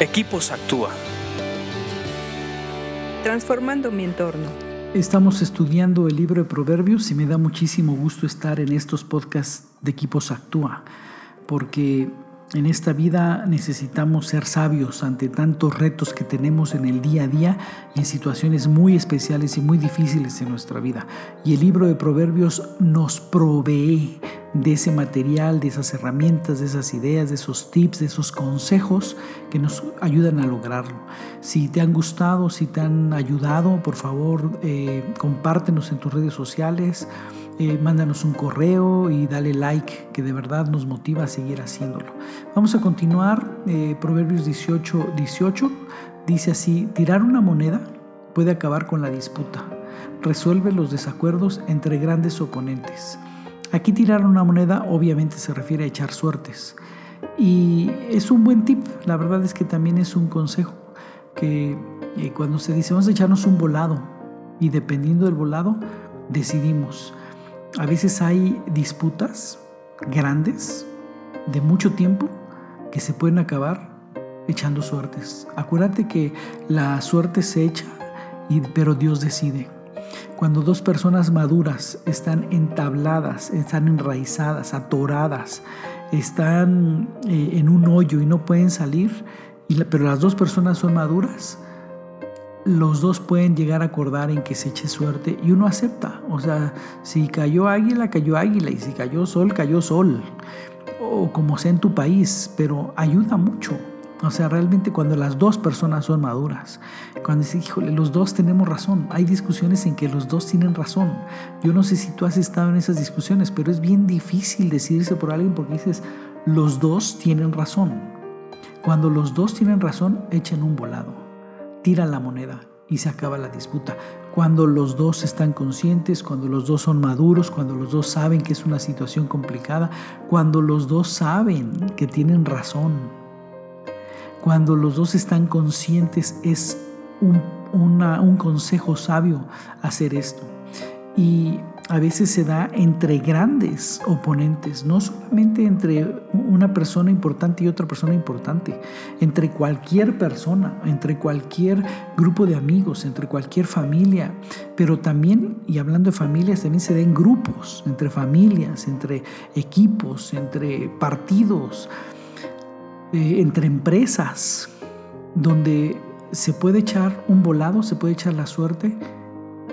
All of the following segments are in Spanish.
Equipos Actúa. Transformando mi entorno. Estamos estudiando el libro de Proverbios y me da muchísimo gusto estar en estos podcasts de Equipos Actúa, porque en esta vida necesitamos ser sabios ante tantos retos que tenemos en el día a día y en situaciones muy especiales y muy difíciles en nuestra vida. Y el libro de Proverbios nos provee de ese material, de esas herramientas, de esas ideas, de esos tips, de esos consejos que nos ayudan a lograrlo. Si te han gustado, si te han ayudado, por favor, eh, compártenos en tus redes sociales, eh, mándanos un correo y dale like, que de verdad nos motiva a seguir haciéndolo. Vamos a continuar, eh, Proverbios 18, 18, dice así, tirar una moneda puede acabar con la disputa, resuelve los desacuerdos entre grandes oponentes. Aquí tirar una moneda obviamente se refiere a echar suertes. Y es un buen tip, la verdad es que también es un consejo que eh, cuando se dice vamos a echarnos un volado y dependiendo del volado decidimos. A veces hay disputas grandes de mucho tiempo que se pueden acabar echando suertes. Acuérdate que la suerte se echa, pero Dios decide. Cuando dos personas maduras están entabladas, están enraizadas, atoradas, están eh, en un hoyo y no pueden salir, pero las dos personas son maduras, los dos pueden llegar a acordar en que se eche suerte y uno acepta. O sea, si cayó águila, cayó águila, y si cayó sol, cayó sol. O como sea en tu país, pero ayuda mucho. O sea, realmente cuando las dos personas son maduras, cuando dices, híjole, los dos tenemos razón, hay discusiones en que los dos tienen razón. Yo no sé si tú has estado en esas discusiones, pero es bien difícil decidirse por alguien porque dices, los dos tienen razón. Cuando los dos tienen razón, echen un volado, tiran la moneda y se acaba la disputa. Cuando los dos están conscientes, cuando los dos son maduros, cuando los dos saben que es una situación complicada, cuando los dos saben que tienen razón, cuando los dos están conscientes es un, un consejo sabio hacer esto. Y a veces se da entre grandes oponentes, no solamente entre una persona importante y otra persona importante, entre cualquier persona, entre cualquier grupo de amigos, entre cualquier familia, pero también, y hablando de familias, también se da en grupos, entre familias, entre equipos, entre partidos, eh, entre empresas, donde se puede echar un volado, se puede echar la suerte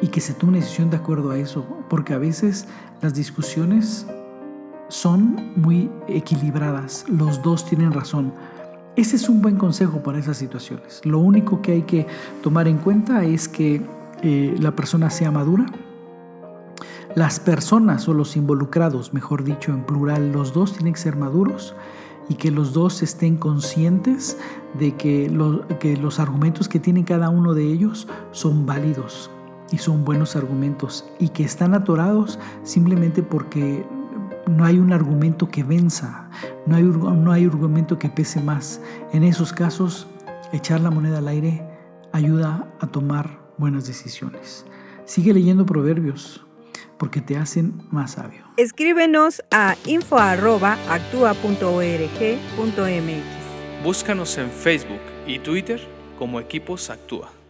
y que se tome una decisión de acuerdo a eso, porque a veces las discusiones son muy equilibradas, los dos tienen razón. Ese es un buen consejo para esas situaciones. Lo único que hay que tomar en cuenta es que eh, la persona sea madura, las personas o los involucrados, mejor dicho en plural, los dos tienen que ser maduros y que los dos estén conscientes de que, que los argumentos que tienen cada uno de ellos son válidos y son buenos argumentos y que están atorados simplemente porque no hay un argumento que venza, no hay, no hay argumento que pese más. En esos casos, echar la moneda al aire ayuda a tomar buenas decisiones. Sigue leyendo proverbios porque te hacen más sabio. Escríbenos a info.actua.org.mx. Búscanos en Facebook y Twitter como Equipos Actúa.